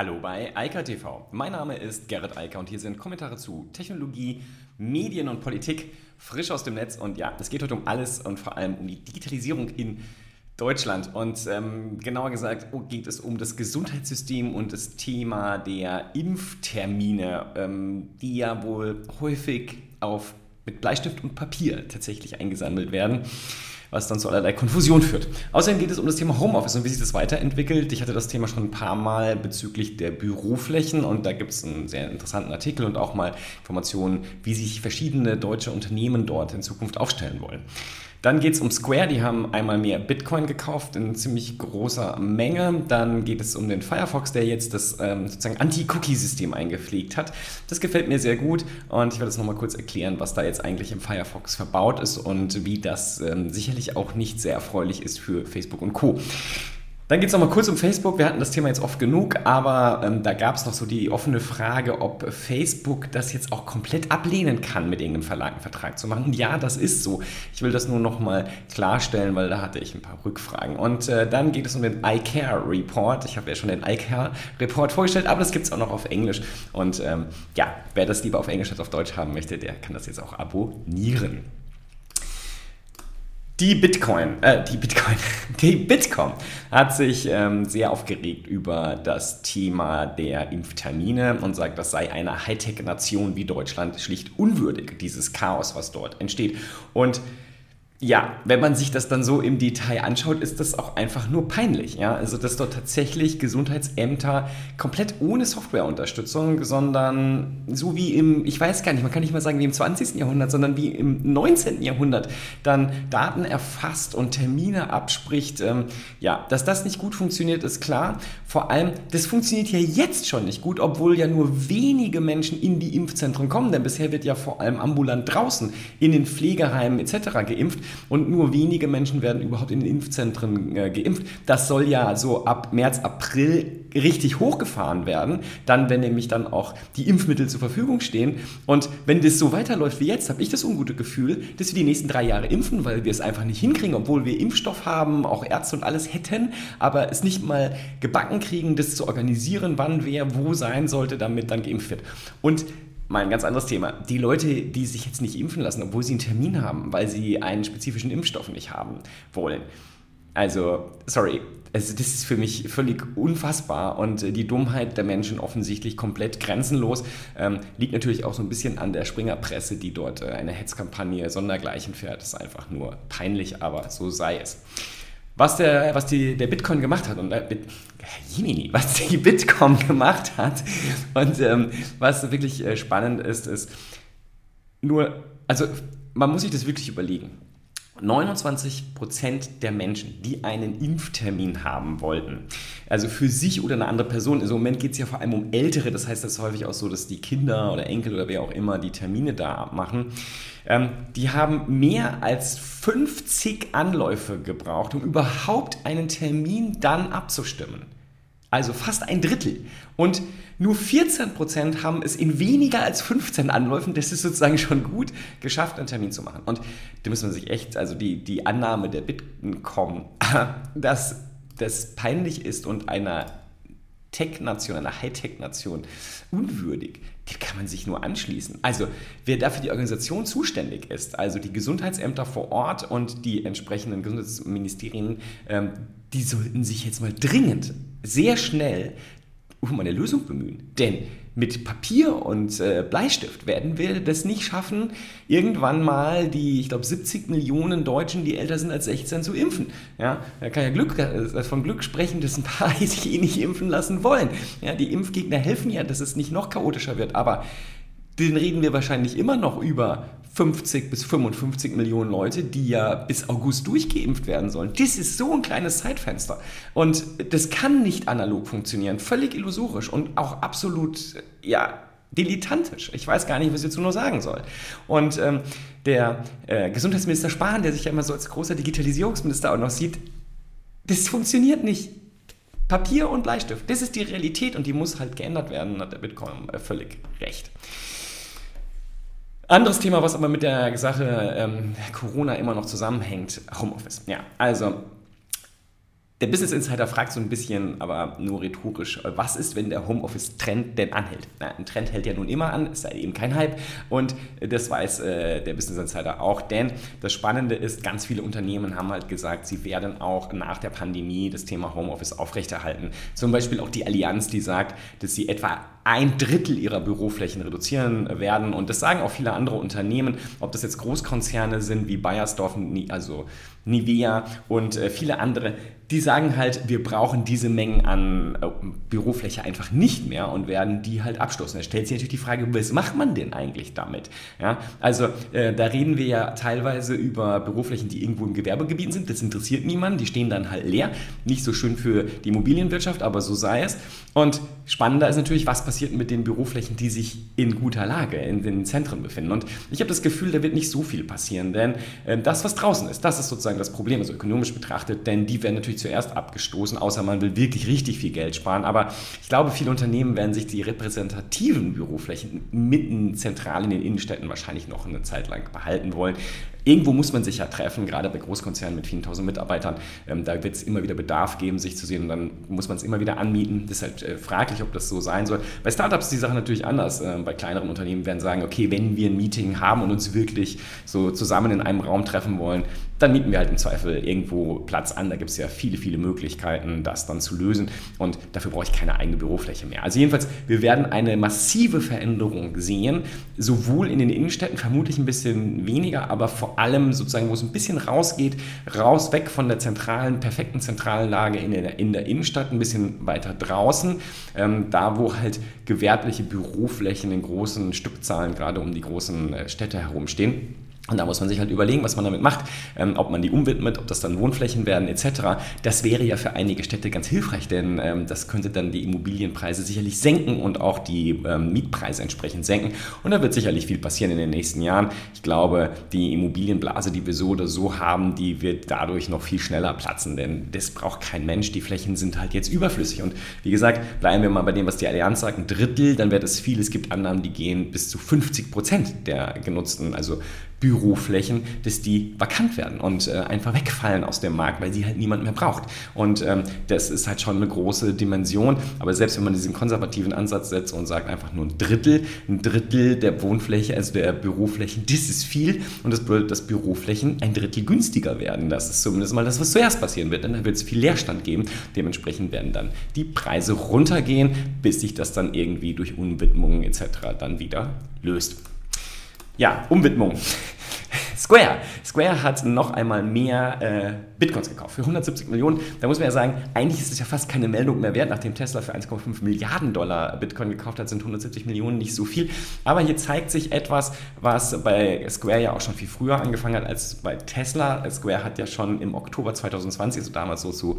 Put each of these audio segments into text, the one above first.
Hallo bei Eika TV. Mein Name ist Gerrit Eiker und hier sind Kommentare zu Technologie, Medien und Politik frisch aus dem Netz. Und ja, es geht heute um alles und vor allem um die Digitalisierung in Deutschland. Und ähm, genauer gesagt oh, geht es um das Gesundheitssystem und das Thema der Impftermine, ähm, die ja wohl häufig auf, mit Bleistift und Papier tatsächlich eingesammelt werden was dann zu allerlei Konfusion führt. Außerdem geht es um das Thema Homeoffice und wie sich das weiterentwickelt. Ich hatte das Thema schon ein paar Mal bezüglich der Büroflächen und da gibt es einen sehr interessanten Artikel und auch mal Informationen, wie sich verschiedene deutsche Unternehmen dort in Zukunft aufstellen wollen. Dann geht es um Square, die haben einmal mehr Bitcoin gekauft in ziemlich großer Menge. Dann geht es um den Firefox, der jetzt das ähm, sozusagen Anti-Cookie-System eingepflegt hat. Das gefällt mir sehr gut und ich werde es nochmal kurz erklären, was da jetzt eigentlich im Firefox verbaut ist und wie das ähm, sicherlich auch nicht sehr erfreulich ist für Facebook und Co. Dann geht es nochmal kurz um Facebook. Wir hatten das Thema jetzt oft genug, aber ähm, da gab es noch so die offene Frage, ob Facebook das jetzt auch komplett ablehnen kann, mit irgendeinem Verlag einen Vertrag zu machen. Und ja, das ist so. Ich will das nur nochmal klarstellen, weil da hatte ich ein paar Rückfragen. Und äh, dann geht es um den iCare Report. Ich habe ja schon den iCare Report vorgestellt, aber das gibt es auch noch auf Englisch. Und ähm, ja, wer das lieber auf Englisch als auf Deutsch haben möchte, der kann das jetzt auch abonnieren. Die Bitcoin, äh, die Bitcoin, die Bitcoin hat sich ähm, sehr aufgeregt über das Thema der Impftermine und sagt, das sei eine Hightech-Nation wie Deutschland schlicht unwürdig, dieses Chaos, was dort entsteht. Und ja, wenn man sich das dann so im Detail anschaut, ist das auch einfach nur peinlich. Ja? Also, dass dort tatsächlich Gesundheitsämter komplett ohne Softwareunterstützung, sondern so wie im, ich weiß gar nicht, man kann nicht mal sagen wie im 20. Jahrhundert, sondern wie im 19. Jahrhundert dann Daten erfasst und Termine abspricht. Ähm, ja, dass das nicht gut funktioniert, ist klar. Vor allem, das funktioniert ja jetzt schon nicht gut, obwohl ja nur wenige Menschen in die Impfzentren kommen, denn bisher wird ja vor allem ambulant draußen in den Pflegeheimen etc. geimpft und nur wenige Menschen werden überhaupt in den Impfzentren äh, geimpft. Das soll ja so ab März, April richtig hochgefahren werden, dann, wenn nämlich dann auch die Impfmittel zur Verfügung stehen. Und wenn das so weiterläuft wie jetzt, habe ich das ungute Gefühl, dass wir die nächsten drei Jahre impfen, weil wir es einfach nicht hinkriegen, obwohl wir Impfstoff haben, auch Ärzte und alles hätten, aber es nicht mal gebacken kriegen, das zu organisieren, wann wer wo sein sollte, damit dann geimpft wird. Und Mal ein ganz anderes Thema. Die Leute, die sich jetzt nicht impfen lassen, obwohl sie einen Termin haben, weil sie einen spezifischen Impfstoff nicht haben wollen. Also, sorry, also das ist für mich völlig unfassbar und die Dummheit der Menschen offensichtlich komplett grenzenlos. Ähm, liegt natürlich auch so ein bisschen an der Springerpresse, die dort äh, eine Hetzkampagne sondergleichen fährt. Das ist einfach nur peinlich, aber so sei es. Was, der, was die, der Bitcoin gemacht hat und äh, Jimini, was die Bitcoin gemacht hat und ähm, was wirklich äh, spannend ist, ist nur, also man muss sich das wirklich überlegen. 29% der Menschen, die einen Impftermin haben wollten, also für sich oder eine andere Person, im Moment geht es ja vor allem um Ältere, das heißt, das ist häufig auch so, dass die Kinder oder Enkel oder wer auch immer die Termine da machen, ähm, die haben mehr als 50 Anläufe gebraucht, um überhaupt einen Termin dann abzustimmen. Also fast ein Drittel. Und nur 14% haben es in weniger als 15 Anläufen, das ist sozusagen schon gut, geschafft, einen Termin zu machen. Und da muss man sich echt, also die, die Annahme der Bitkom, dass das peinlich ist und einer Tech-Nation, einer Hightech-Nation unwürdig, dem kann man sich nur anschließen. Also wer dafür die Organisation zuständig ist, also die Gesundheitsämter vor Ort und die entsprechenden Gesundheitsministerien, ähm, die sollten sich jetzt mal dringend, sehr schnell um eine Lösung bemühen. Denn mit Papier und äh, Bleistift werden wir das nicht schaffen, irgendwann mal die, ich glaube, 70 Millionen Deutschen, die älter sind als 16, zu impfen. Ja, da kann ja Glück, äh, von Glück sprechen, dass ein paar sich eh nicht impfen lassen wollen. Ja, die Impfgegner helfen ja, dass es nicht noch chaotischer wird, aber den reden wir wahrscheinlich immer noch über 50 bis 55 Millionen Leute, die ja bis August durchgeimpft werden sollen. Das ist so ein kleines Zeitfenster. Und das kann nicht analog funktionieren. Völlig illusorisch und auch absolut, ja, dilettantisch. Ich weiß gar nicht, was ich dazu nur sagen soll. Und ähm, der äh, Gesundheitsminister Spahn, der sich ja immer so als großer Digitalisierungsminister auch noch sieht, das funktioniert nicht. Papier und Bleistift, das ist die Realität und die muss halt geändert werden, hat der Bitcoin äh, völlig recht. Anderes Thema, was aber mit der Sache ähm, Corona immer noch zusammenhängt, Homeoffice. Ja, also Der Business Insider fragt so ein bisschen, aber nur rhetorisch, was ist, wenn der Homeoffice-Trend denn anhält? Na, ein Trend hält ja nun immer an, es sei eben kein Hype und das weiß äh, der Business Insider auch, denn das Spannende ist, ganz viele Unternehmen haben halt gesagt, sie werden auch nach der Pandemie das Thema Homeoffice aufrechterhalten. Zum Beispiel auch die Allianz, die sagt, dass sie etwa ein Drittel ihrer Büroflächen reduzieren werden. Und das sagen auch viele andere Unternehmen, ob das jetzt Großkonzerne sind wie Bayersdorf, also Nivea und äh, viele andere, die sagen halt, wir brauchen diese Mengen an äh, Bürofläche einfach nicht mehr und werden die halt abstoßen. Da stellt sich natürlich die Frage, was macht man denn eigentlich damit? Ja, also äh, da reden wir ja teilweise über Büroflächen, die irgendwo im Gewerbegebiet sind. Das interessiert niemanden. Die stehen dann halt leer. Nicht so schön für die Immobilienwirtschaft, aber so sei es. Und spannender ist natürlich, was passiert mit den Büroflächen, die sich in guter Lage in den Zentren befinden. Und ich habe das Gefühl, da wird nicht so viel passieren, denn äh, das, was draußen ist, das ist sozusagen das Problem, also ökonomisch betrachtet, denn die werden natürlich zuerst abgestoßen, außer man will wirklich richtig viel Geld sparen. Aber ich glaube, viele Unternehmen werden sich die repräsentativen Büroflächen mitten zentral in den Innenstädten wahrscheinlich noch eine Zeit lang behalten wollen. Irgendwo muss man sich ja treffen, gerade bei Großkonzernen mit vielen tausend Mitarbeitern. Ähm, da wird es immer wieder Bedarf geben, sich zu sehen und dann muss man es immer wieder anmieten. Das ist halt äh, fraglich, ob das so sein soll. Bei Startups ist die Sache natürlich anders. Ähm, bei kleineren Unternehmen werden sagen, okay, wenn wir ein Meeting haben und uns wirklich so zusammen in einem Raum treffen wollen, dann mieten wir halt im Zweifel irgendwo Platz an. Da gibt es ja viele, viele Möglichkeiten, das dann zu lösen. Und dafür brauche ich keine eigene Bürofläche mehr. Also jedenfalls, wir werden eine massive Veränderung sehen, sowohl in den Innenstädten, vermutlich ein bisschen weniger, aber vor allem sozusagen, wo es ein bisschen rausgeht, raus weg von der zentralen, perfekten zentralen Lage in der, in der Innenstadt, ein bisschen weiter draußen, ähm, da wo halt gewerbliche Büroflächen in großen Stückzahlen gerade um die großen äh, Städte herumstehen. Und da muss man sich halt überlegen, was man damit macht, ähm, ob man die umwidmet, ob das dann Wohnflächen werden etc. Das wäre ja für einige Städte ganz hilfreich, denn ähm, das könnte dann die Immobilienpreise sicherlich senken und auch die ähm, Mietpreise entsprechend senken. Und da wird sicherlich viel passieren in den nächsten Jahren. Ich glaube, die Immobilienblase, die wir so oder so haben, die wird dadurch noch viel schneller platzen, denn das braucht kein Mensch. Die Flächen sind halt jetzt überflüssig. Und wie gesagt, bleiben wir mal bei dem, was die Allianz sagt, ein Drittel, dann wird es viel. Es gibt Annahmen, die gehen bis zu 50 Prozent der genutzten, also Büroflächen, dass die vakant werden und äh, einfach wegfallen aus dem Markt, weil sie halt niemand mehr braucht. Und ähm, das ist halt schon eine große Dimension. Aber selbst wenn man diesen konservativen Ansatz setzt und sagt einfach nur ein Drittel, ein Drittel der Wohnfläche, also der Büroflächen, das ist viel. Und das bedeutet, dass Büroflächen ein Drittel günstiger werden. Das ist zumindest mal das, was zuerst passieren wird. Denn dann wird es viel Leerstand geben. Dementsprechend werden dann die Preise runtergehen, bis sich das dann irgendwie durch Unwidmungen etc. dann wieder löst. Ja, Umwidmung. Square. Square hat noch einmal mehr äh, Bitcoins gekauft für 170 Millionen. Da muss man ja sagen, eigentlich ist es ja fast keine Meldung mehr wert. Nachdem Tesla für 1,5 Milliarden Dollar Bitcoin gekauft hat, sind 170 Millionen nicht so viel. Aber hier zeigt sich etwas, was bei Square ja auch schon viel früher angefangen hat als bei Tesla. Square hat ja schon im Oktober 2020, also damals so zu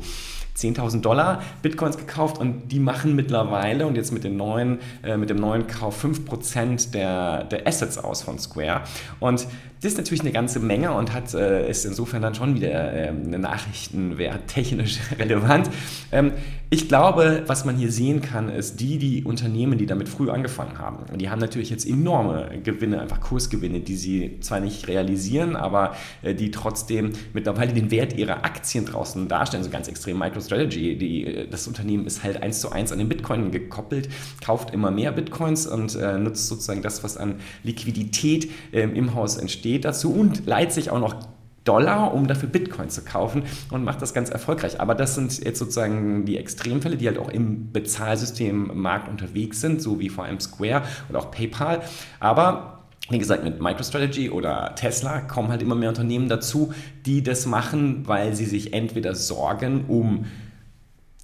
10.000 Dollar Bitcoins gekauft und die machen mittlerweile und jetzt mit, den neuen, äh, mit dem neuen Kauf 5% der, der Assets aus von Square. Und das ist natürlich eine ganze Menge und hat, äh, ist insofern dann schon wieder äh, eine Nachrichtenwert technisch relevant. Ähm, ich glaube, was man hier sehen kann, ist die, die Unternehmen, die damit früh angefangen haben. Die haben natürlich jetzt enorme Gewinne, einfach Kursgewinne, die sie zwar nicht realisieren, aber äh, die trotzdem mittlerweile den Wert ihrer Aktien draußen darstellen. So ganz extrem MicroStrategy. Die, äh, das Unternehmen ist halt eins zu eins an den Bitcoin gekoppelt, kauft immer mehr Bitcoins und äh, nutzt sozusagen das, was an Liquidität äh, im Haus entsteht dazu und leiht sich auch noch Dollar, um dafür Bitcoin zu kaufen und macht das ganz erfolgreich. Aber das sind jetzt sozusagen die Extremfälle, die halt auch im Bezahlsystemmarkt unterwegs sind, so wie vor allem Square und auch PayPal. Aber wie gesagt, mit MicroStrategy oder Tesla kommen halt immer mehr Unternehmen dazu, die das machen, weil sie sich entweder sorgen um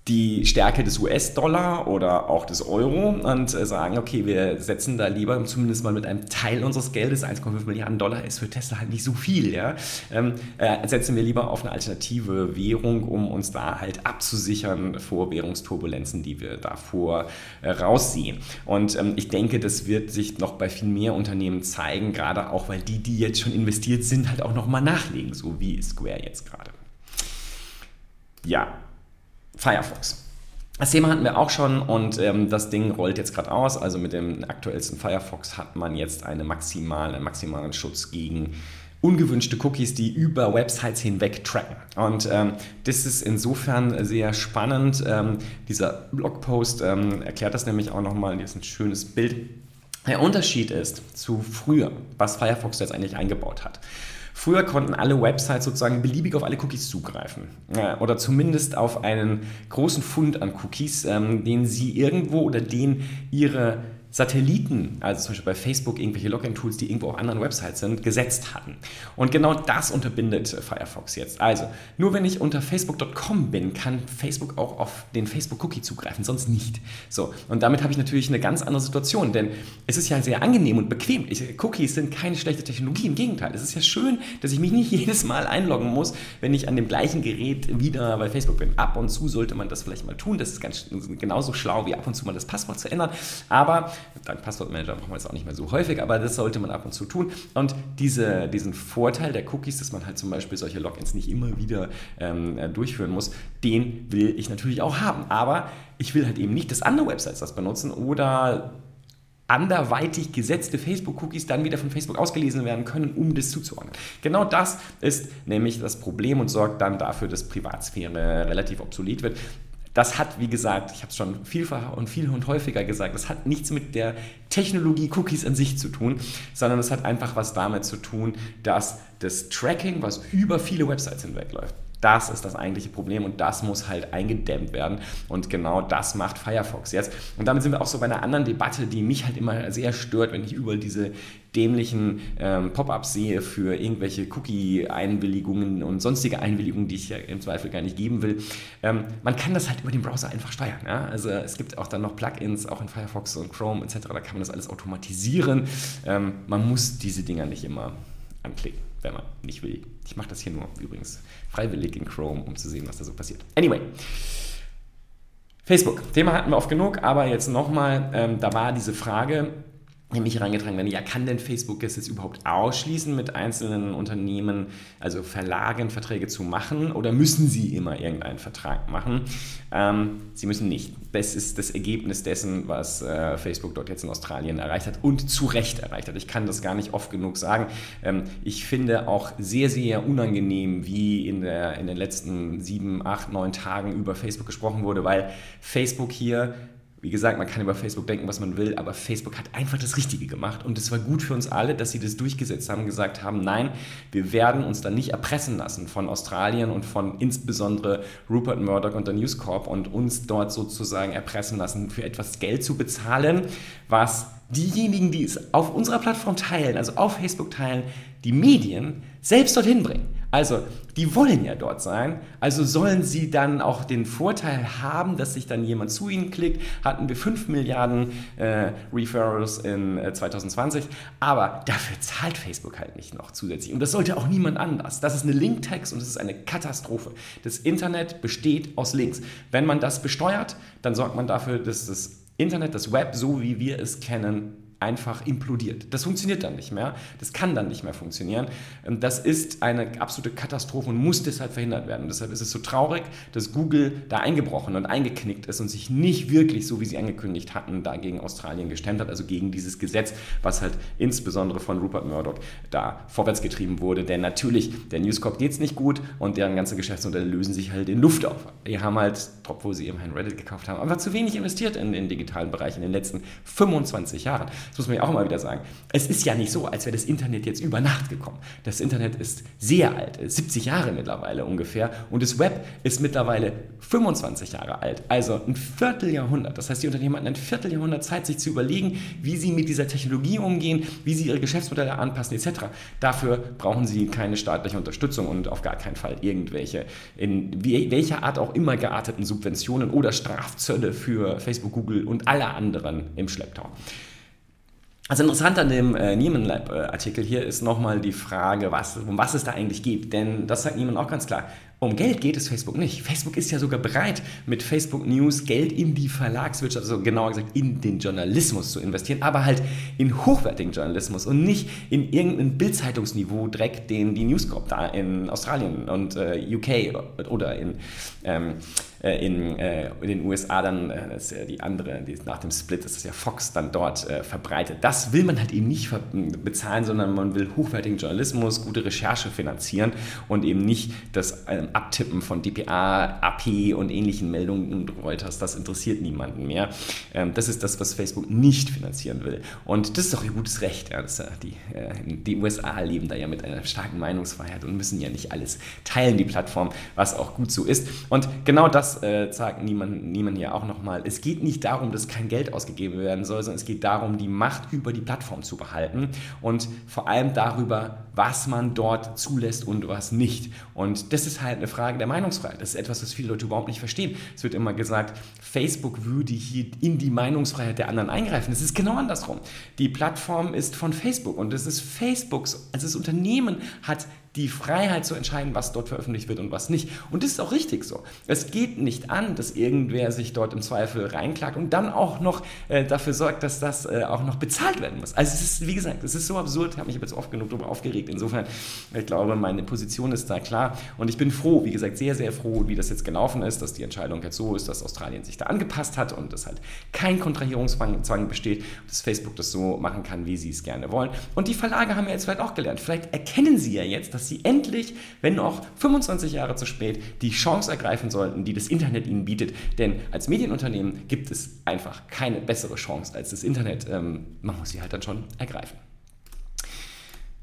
die Stärke des US-Dollar oder auch des Euro und äh, sagen, okay, wir setzen da lieber zumindest mal mit einem Teil unseres Geldes, 1,5 Milliarden Dollar ist für Tesla halt nicht so viel, ja, ähm, äh, setzen wir lieber auf eine alternative Währung, um uns da halt abzusichern vor Währungsturbulenzen, die wir davor äh, raussehen. Und ähm, ich denke, das wird sich noch bei viel mehr Unternehmen zeigen, gerade auch, weil die, die jetzt schon investiert sind, halt auch nochmal nachlegen, so wie Square jetzt gerade. Ja, Firefox. Das Thema hatten wir auch schon und ähm, das Ding rollt jetzt gerade aus. Also mit dem aktuellsten Firefox hat man jetzt eine maximale, einen maximalen Schutz gegen ungewünschte Cookies, die über Websites hinweg tracken. Und ähm, das ist insofern sehr spannend. Ähm, dieser Blogpost ähm, erklärt das nämlich auch nochmal. Hier ist ein schönes Bild. Der Unterschied ist zu früher, was Firefox jetzt eigentlich eingebaut hat. Früher konnten alle Websites sozusagen beliebig auf alle Cookies zugreifen. Oder zumindest auf einen großen Fund an Cookies, ähm, den sie irgendwo oder den ihre Satelliten, also zum Beispiel bei Facebook irgendwelche Login-Tools, die irgendwo auf anderen Websites sind, gesetzt hatten. Und genau das unterbindet Firefox jetzt. Also, nur wenn ich unter facebook.com bin, kann Facebook auch auf den Facebook-Cookie zugreifen, sonst nicht. So, und damit habe ich natürlich eine ganz andere Situation, denn es ist ja sehr angenehm und bequem. Ich, Cookies sind keine schlechte Technologie, im Gegenteil. Es ist ja schön, dass ich mich nicht jedes Mal einloggen muss, wenn ich an dem gleichen Gerät wieder bei Facebook bin. Ab und zu sollte man das vielleicht mal tun. Das ist ganz, genauso schlau, wie ab und zu mal das Passwort zu ändern. Aber Dank Passwortmanager brauchen wir es auch nicht mehr so häufig, aber das sollte man ab und zu tun. Und diese, diesen Vorteil der Cookies, dass man halt zum Beispiel solche Logins nicht immer wieder ähm, durchführen muss, den will ich natürlich auch haben. Aber ich will halt eben nicht, dass andere Websites das benutzen oder anderweitig gesetzte Facebook-Cookies dann wieder von Facebook ausgelesen werden können, um das zuzuordnen. Genau das ist nämlich das Problem und sorgt dann dafür, dass Privatsphäre relativ obsolet wird. Das hat, wie gesagt, ich habe es schon vielfach und viel und häufiger gesagt, das hat nichts mit der Technologie Cookies an sich zu tun, sondern es hat einfach was damit zu tun, dass das Tracking, was über viele Websites hinwegläuft, das ist das eigentliche Problem und das muss halt eingedämmt werden. Und genau das macht Firefox jetzt. Und damit sind wir auch so bei einer anderen Debatte, die mich halt immer sehr stört, wenn ich überall diese dämlichen ähm, Pop-ups sehe für irgendwelche Cookie-Einwilligungen und sonstige Einwilligungen, die ich ja im Zweifel gar nicht geben will. Ähm, man kann das halt über den Browser einfach steuern. Ja? Also es gibt auch dann noch Plugins, auch in Firefox und Chrome etc., da kann man das alles automatisieren. Ähm, man muss diese Dinger nicht immer anklicken wenn man nicht will. Ich mache das hier nur übrigens freiwillig in Chrome, um zu sehen, was da so passiert. Anyway. Facebook, Thema hatten wir oft genug, aber jetzt nochmal, ähm, da war diese Frage, nämlich reingetragen werden, ja, kann denn Facebook es jetzt überhaupt ausschließen, mit einzelnen Unternehmen, also Verlagen, Verträge zu machen oder müssen sie immer irgendeinen Vertrag machen? Ähm, sie müssen nicht. Das ist das Ergebnis dessen, was äh, Facebook dort jetzt in Australien erreicht hat und zu Recht erreicht hat. Ich kann das gar nicht oft genug sagen. Ähm, ich finde auch sehr, sehr unangenehm, wie in, der, in den letzten sieben, acht, neun Tagen über Facebook gesprochen wurde, weil Facebook hier wie gesagt, man kann über Facebook denken, was man will, aber Facebook hat einfach das Richtige gemacht und es war gut für uns alle, dass sie das durchgesetzt haben, gesagt haben, nein, wir werden uns da nicht erpressen lassen von Australien und von insbesondere Rupert Murdoch und der News Corp und uns dort sozusagen erpressen lassen, für etwas Geld zu bezahlen, was diejenigen, die es auf unserer Plattform teilen, also auf Facebook teilen, die Medien selbst dorthin bringen. Also, die wollen ja dort sein, also sollen sie dann auch den Vorteil haben, dass sich dann jemand zu ihnen klickt. Hatten wir 5 Milliarden äh, Referrals in äh, 2020, aber dafür zahlt Facebook halt nicht noch zusätzlich. Und das sollte auch niemand anders. Das ist eine Linktext und das ist eine Katastrophe. Das Internet besteht aus Links. Wenn man das besteuert, dann sorgt man dafür, dass das Internet, das Web, so wie wir es kennen, einfach implodiert. Das funktioniert dann nicht mehr. Das kann dann nicht mehr funktionieren. Ähm, das ist eine absolute Katastrophe und muss deshalb verhindert werden. Und deshalb ist es so traurig, dass Google da eingebrochen und eingeknickt ist und sich nicht wirklich, so wie sie angekündigt hatten, dagegen Australien gestemmt hat, also gegen dieses Gesetz, was halt insbesondere von Rupert Murdoch da vorwärts getrieben wurde. Denn natürlich, der News Corp geht es nicht gut und deren ganze Geschäftsmodelle lösen sich halt in Luft auf. Die haben halt, obwohl sie eben ein Reddit gekauft haben, einfach zu wenig investiert in den digitalen Bereich in den letzten 25 Jahren. Das muss man ja auch immer wieder sagen. Es ist ja nicht so, als wäre das Internet jetzt über Nacht gekommen. Das Internet ist sehr alt, 70 Jahre mittlerweile ungefähr. Und das Web ist mittlerweile 25 Jahre alt, also ein Vierteljahrhundert. Das heißt, die Unternehmen hatten ein Vierteljahrhundert Zeit, sich zu überlegen, wie sie mit dieser Technologie umgehen, wie sie ihre Geschäftsmodelle anpassen, etc. Dafür brauchen sie keine staatliche Unterstützung und auf gar keinen Fall irgendwelche, in welcher Art auch immer gearteten Subventionen oder Strafzölle für Facebook, Google und alle anderen im Schlepptau. Also interessant an dem äh, Niemann Lab äh, Artikel hier ist nochmal die Frage, was, um was es da eigentlich geht. Denn das sagt Niemann auch ganz klar. Um Geld geht es Facebook nicht. Facebook ist ja sogar bereit, mit Facebook News Geld in die Verlagswirtschaft, also genauer gesagt in den Journalismus zu investieren, aber halt in hochwertigen Journalismus und nicht in irgendeinen Bildzeitungsniveau Dreck, den die News Corp da in Australien und äh, UK oder in ähm, äh, in, äh, in, den USA dann, äh, das ist ja die andere, die, nach dem Split ist das ja Fox dann dort äh, verbreitet. Das will man halt eben nicht bezahlen, sondern man will hochwertigen Journalismus, gute Recherche finanzieren und eben nicht das ähm, Abtippen von DPA, AP und ähnlichen Meldungen und Reuters. Das interessiert niemanden mehr. Ähm, das ist das, was Facebook nicht finanzieren will. Und das ist doch ihr gutes Recht. Ja, das, die, die USA leben da ja mit einer starken Meinungsfreiheit und müssen ja nicht alles teilen, die Plattform, was auch gut so ist. Und genau das äh, sagt niemand, niemand hier auch nochmal. Es geht nicht darum, dass kein Geld ausgegeben werden soll, sondern es geht darum, die Macht über die Plattform zu behalten und vor allem darüber, was man dort zulässt und was nicht. Und das ist halt eine Frage der Meinungsfreiheit. Das ist etwas, was viele Leute überhaupt nicht verstehen. Es wird immer gesagt, Facebook würde hier in die Meinungsfreiheit der anderen eingreifen. Das ist genau andersrum. Die Plattform ist von Facebook und es ist Facebooks, also das Unternehmen hat die Freiheit zu entscheiden, was dort veröffentlicht wird und was nicht. Und das ist auch richtig so. Es geht nicht an, dass irgendwer sich dort im Zweifel reinklagt und dann auch noch äh, dafür sorgt, dass das äh, auch noch bezahlt werden muss. Also es ist, wie gesagt, es ist so absurd, ich habe mich jetzt oft genug darüber aufgeregt. Insofern, ich glaube, meine Position ist da klar und ich bin froh, wie gesagt, sehr, sehr froh, wie das jetzt gelaufen ist, dass die Entscheidung jetzt so ist, dass Australien sich da angepasst hat und dass halt kein Kontrahierungszwang besteht, dass Facebook das so machen kann, wie sie es gerne wollen. Und die Verlage haben ja jetzt vielleicht auch gelernt. Vielleicht erkennen sie ja jetzt, dass sie endlich, wenn auch 25 Jahre zu spät, die Chance ergreifen sollten, die das Internet ihnen bietet. Denn als Medienunternehmen gibt es einfach keine bessere Chance als das Internet. Ähm, man muss sie halt dann schon ergreifen.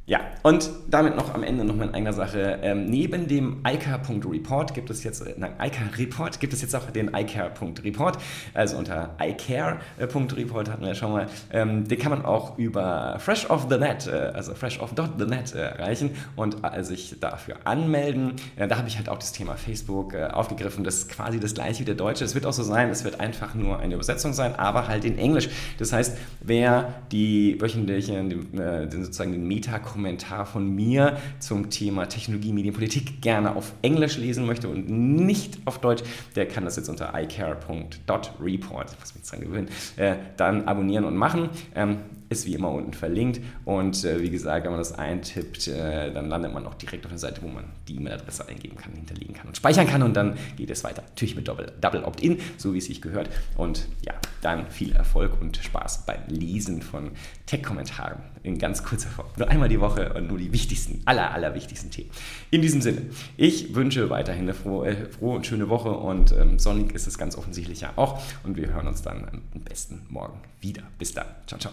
Ja, und damit noch am Ende noch mal in einer Sache. Ähm, neben dem iCare.report gibt es jetzt, äh, nein, iCare-Report gibt es jetzt auch den iCare.report. Also unter iCare.report hatten wir schon mal. Ähm, den kann man auch über Fresh of the Net, äh, also freshoff.the.net äh, erreichen und äh, sich dafür anmelden. Äh, da habe ich halt auch das Thema Facebook äh, aufgegriffen. Das ist quasi das gleiche wie der Deutsche. Es wird auch so sein, es wird einfach nur eine Übersetzung sein, aber halt in Englisch. Das heißt, wer die wöchentlichen, den, sozusagen den Meta Kommentar von mir zum Thema Technologie, Medienpolitik gerne auf Englisch lesen möchte und nicht auf Deutsch, der kann das jetzt unter iCare.report, was mich dran gewöhnen, äh, dann abonnieren und machen. Ähm, ist wie immer unten verlinkt und äh, wie gesagt, wenn man das eintippt, äh, dann landet man auch direkt auf der Seite, wo man die E-Mail-Adresse eingeben kann, hinterlegen kann und speichern kann und dann geht es weiter. Natürlich mit Double, Double Opt-in, so wie es sich gehört. Und ja, dann viel Erfolg und Spaß beim Lesen von Tech-Kommentaren in ganz kurzer Form. Nur einmal die Woche und nur die wichtigsten, aller, aller wichtigsten Themen. In diesem Sinne, ich wünsche weiterhin eine frohe, äh, frohe und schöne Woche und ähm, sonnig ist es ganz offensichtlich ja auch. Und wir hören uns dann am besten morgen wieder. Bis dann. Ciao, ciao.